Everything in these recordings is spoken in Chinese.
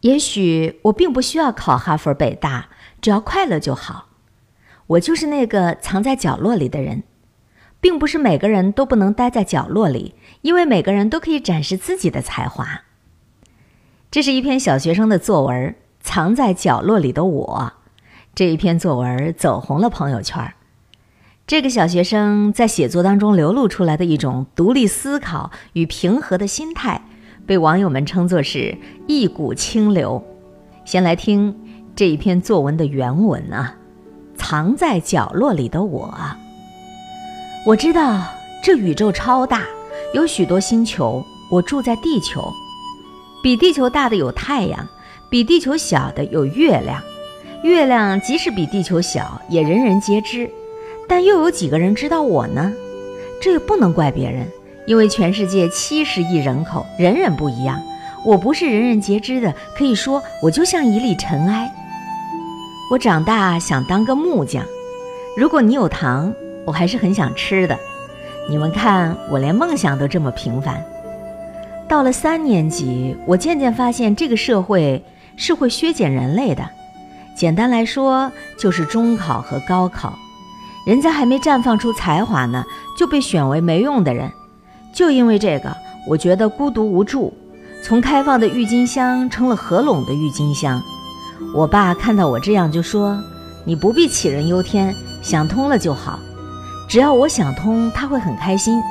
也许我并不需要考哈佛、北大，只要快乐就好。我就是那个藏在角落里的人，并不是每个人都不能待在角落里，因为每个人都可以展示自己的才华。这是一篇小学生的作文，《藏在角落里的我》。这一篇作文走红了朋友圈。这个小学生在写作当中流露出来的一种独立思考与平和的心态。被网友们称作是一股清流。先来听这一篇作文的原文啊，藏在角落里的我。我知道这宇宙超大，有许多星球。我住在地球，比地球大的有太阳，比地球小的有月亮。月亮即使比地球小，也人人皆知。但又有几个人知道我呢？这也不能怪别人。因为全世界七十亿人口，人人不一样，我不是人人皆知的。可以说，我就像一粒尘埃。我长大想当个木匠。如果你有糖，我还是很想吃的。你们看，我连梦想都这么平凡。到了三年级，我渐渐发现这个社会是会削减人类的。简单来说，就是中考和高考，人家还没绽放出才华呢，就被选为没用的人。就因为这个，我觉得孤独无助，从开放的郁金香成了合拢的郁金香。我爸看到我这样，就说：“你不必杞人忧天，想通了就好。只要我想通，他会很开心。”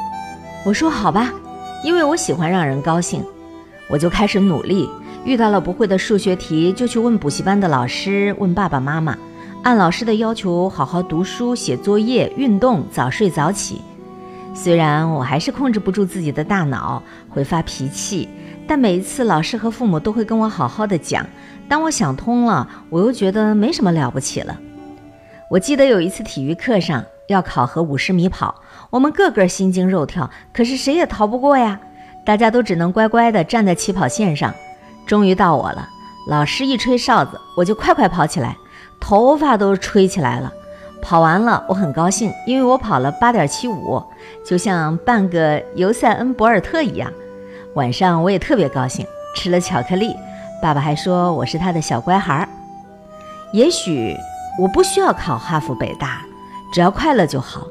我说：“好吧，因为我喜欢让人高兴。”我就开始努力，遇到了不会的数学题，就去问补习班的老师，问爸爸妈妈，按老师的要求好好读书、写作业、运动、早睡早起。虽然我还是控制不住自己的大脑，会发脾气，但每一次老师和父母都会跟我好好的讲。当我想通了，我又觉得没什么了不起了。我记得有一次体育课上要考核五十米跑，我们个个心惊肉跳，可是谁也逃不过呀，大家都只能乖乖的站在起跑线上。终于到我了，老师一吹哨子，我就快快跑起来，头发都吹起来了。跑完了，我很高兴，因为我跑了八点七五，就像半个尤塞恩·博尔特一样。晚上我也特别高兴，吃了巧克力。爸爸还说我是他的小乖孩儿。也许我不需要考哈佛、北大，只要快乐就好，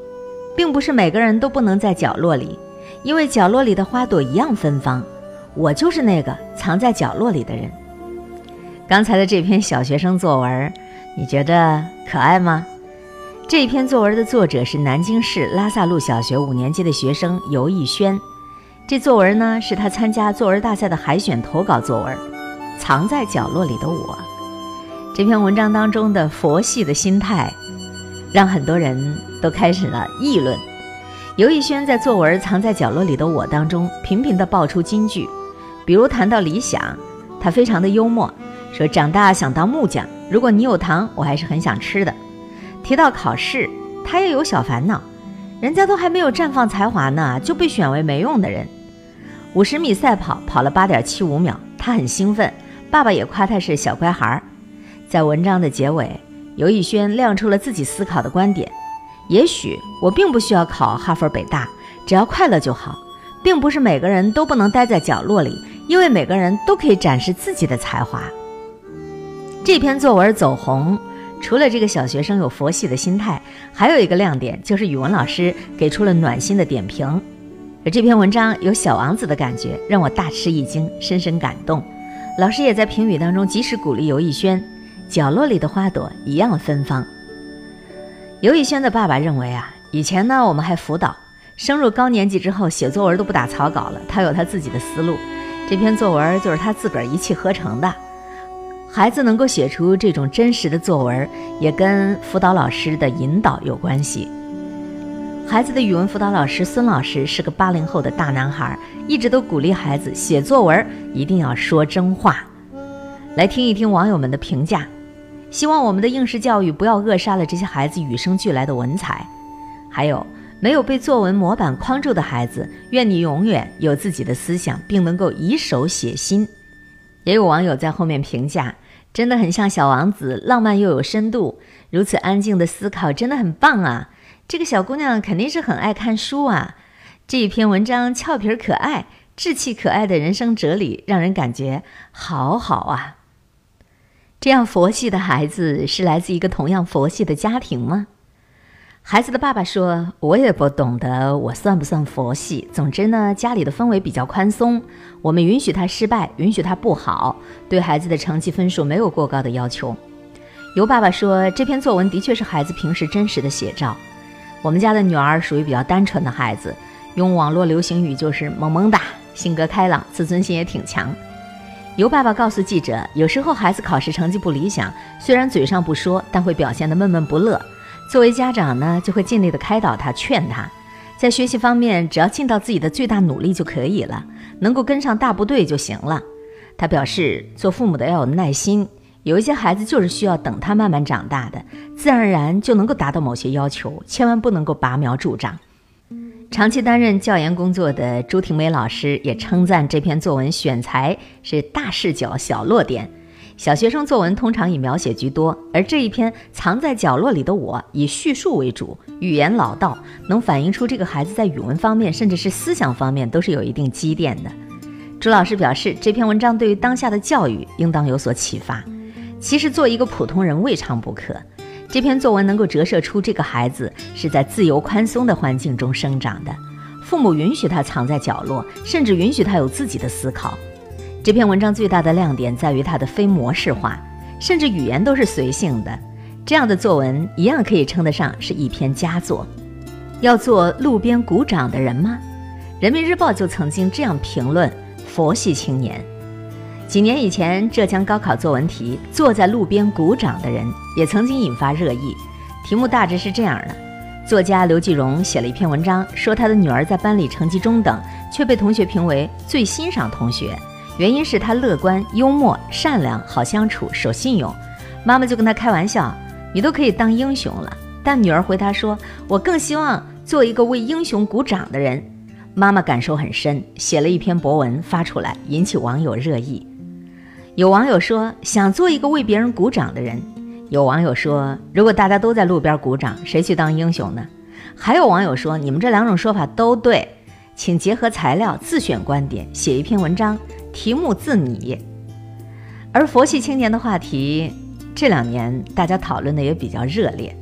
并不是每个人都不能在角落里，因为角落里的花朵一样芬芳。我就是那个藏在角落里的人。刚才的这篇小学生作文，你觉得可爱吗？这篇作文的作者是南京市拉萨路小学五年级的学生尤逸轩。这作文呢，是他参加作文大赛的海选投稿作文，《藏在角落里的我》。这篇文章当中的佛系的心态，让很多人都开始了议论。尤逸轩在作文《藏在角落里的我》当中频频地爆出金句，比如谈到理想，他非常的幽默，说长大想当木匠。如果你有糖，我还是很想吃的。提到考试，他也有小烦恼，人家都还没有绽放才华呢，就被选为没用的人。五十米赛跑跑了八点七五秒，他很兴奋，爸爸也夸他是小乖孩儿。在文章的结尾，尤逸轩亮出了自己思考的观点：也许我并不需要考哈佛、北大，只要快乐就好，并不是每个人都不能待在角落里，因为每个人都可以展示自己的才华。这篇作文走红。除了这个小学生有佛系的心态，还有一个亮点就是语文老师给出了暖心的点评。这篇文章有小王子的感觉，让我大吃一惊，深深感动。老师也在评语当中及时鼓励尤逸轩：“角落里的花朵一样芬芳。”尤逸轩的爸爸认为啊，以前呢我们还辅导，升入高年级之后写作文都不打草稿了，他有他自己的思路。这篇作文就是他自个儿一气呵成的。孩子能够写出这种真实的作文，也跟辅导老师的引导有关系。孩子的语文辅导老师孙老师是个八零后的大男孩，一直都鼓励孩子写作文一定要说真话。来听一听网友们的评价，希望我们的应试教育不要扼杀了这些孩子与生俱来的文采。还有没有被作文模板框住的孩子，愿你永远有自己的思想，并能够以手写心。也有网友在后面评价。真的很像小王子，浪漫又有深度，如此安静的思考真的很棒啊！这个小姑娘肯定是很爱看书啊。这一篇文章俏皮可爱、稚气可爱的人生哲理，让人感觉好好啊。这样佛系的孩子是来自一个同样佛系的家庭吗？孩子的爸爸说：“我也不懂得我算不算佛系。总之呢，家里的氛围比较宽松，我们允许他失败，允许他不好，对孩子的成绩分数没有过高的要求。”尤爸爸说：“这篇作文的确是孩子平时真实的写照。我们家的女儿属于比较单纯的孩子，用网络流行语就是萌萌哒，性格开朗，自尊心也挺强。”尤爸爸告诉记者：“有时候孩子考试成绩不理想，虽然嘴上不说，但会表现得闷闷不乐。”作为家长呢，就会尽力的开导他、劝他，在学习方面，只要尽到自己的最大努力就可以了，能够跟上大部队就行了。他表示，做父母的要有耐心，有一些孩子就是需要等他慢慢长大的，自然而然就能够达到某些要求，千万不能够拔苗助长。长期担任教研工作的朱婷梅老师也称赞这篇作文选材是大视角、小落点。小学生作文通常以描写居多，而这一篇藏在角落里的我以叙述为主，语言老道，能反映出这个孩子在语文方面，甚至是思想方面都是有一定积淀的。朱老师表示，这篇文章对于当下的教育应当有所启发。其实做一个普通人未尝不可。这篇作文能够折射出这个孩子是在自由宽松的环境中生长的，父母允许他藏在角落，甚至允许他有自己的思考。这篇文章最大的亮点在于它的非模式化，甚至语言都是随性的。这样的作文一样可以称得上是一篇佳作。要做路边鼓掌的人吗？人民日报就曾经这样评论佛系青年。几年以前，浙江高考作文题“坐在路边鼓掌的人”也曾经引发热议。题目大致是这样的：作家刘继荣写了一篇文章，说他的女儿在班里成绩中等，却被同学评为最欣赏同学。原因是他乐观、幽默、善良、好相处、守信用。妈妈就跟他开玩笑：“你都可以当英雄了。”但女儿回答说：“我更希望做一个为英雄鼓掌的人。”妈妈感受很深，写了一篇博文发出来，引起网友热议。有网友说：“想做一个为别人鼓掌的人。”有网友说：“如果大家都在路边鼓掌，谁去当英雄呢？”还有网友说：“你们这两种说法都对，请结合材料自选观点，写一篇文章。”题目自拟，而佛系青年的话题这两年大家讨论的也比较热烈。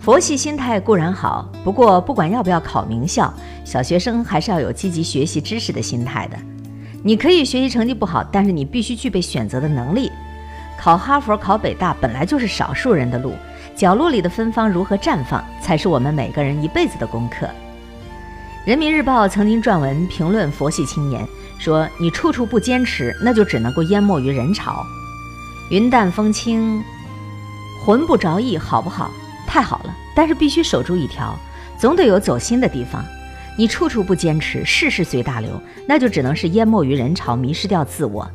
佛系心态固然好，不过不管要不要考名校，小学生还是要有积极学习知识的心态的。你可以学习成绩不好，但是你必须具备选择的能力。考哈佛、考北大本来就是少数人的路，角落里的芬芳如何绽放，才是我们每个人一辈子的功课。人民日报曾经撰文评论佛系青年。说你处处不坚持，那就只能够淹没于人潮。云淡风轻，魂不着意，好不好？太好了。但是必须守住一条，总得有走心的地方。你处处不坚持，事事随大流，那就只能是淹没于人潮，迷失掉自我。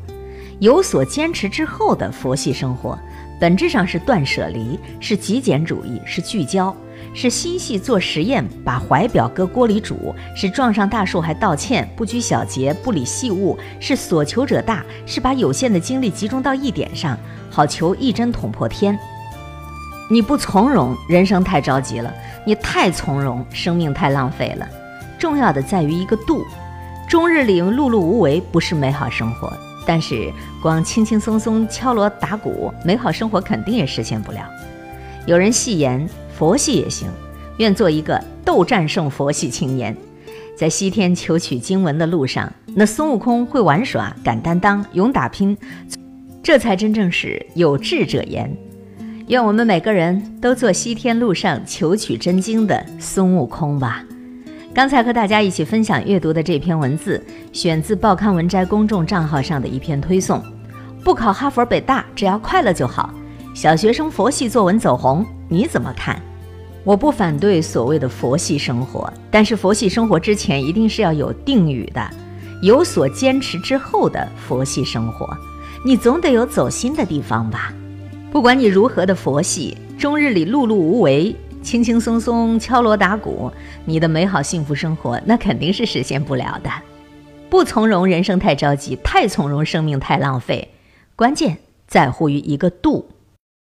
有所坚持之后的佛系生活，本质上是断舍离，是极简主义，是聚焦。是心细做实验，把怀表搁锅里煮；是撞上大树还道歉，不拘小节，不理细物；是所求者大，是把有限的精力集中到一点上，好求一针捅破天。你不从容，人生太着急了；你太从容，生命太浪费了。重要的在于一个度。终日里碌碌无为不是美好生活，但是光轻轻松松敲锣打鼓，美好生活肯定也实现不了。有人戏言。佛系也行，愿做一个斗战胜佛系青年，在西天求取经文的路上，那孙悟空会玩耍、敢担当、勇打拼，这才真正是有志者言。愿我们每个人都做西天路上求取真经的孙悟空吧。刚才和大家一起分享阅读的这篇文字，选自报刊文摘公众账号上的一篇推送。不考哈佛北大，只要快乐就好。小学生佛系作文走红，你怎么看？我不反对所谓的佛系生活，但是佛系生活之前一定是要有定语的，有所坚持之后的佛系生活，你总得有走心的地方吧？不管你如何的佛系，终日里碌碌无为，轻轻松松敲锣打鼓，你的美好幸福生活那肯定是实现不了的。不从容，人生太着急；太从容，生命太浪费。关键在乎于一个度。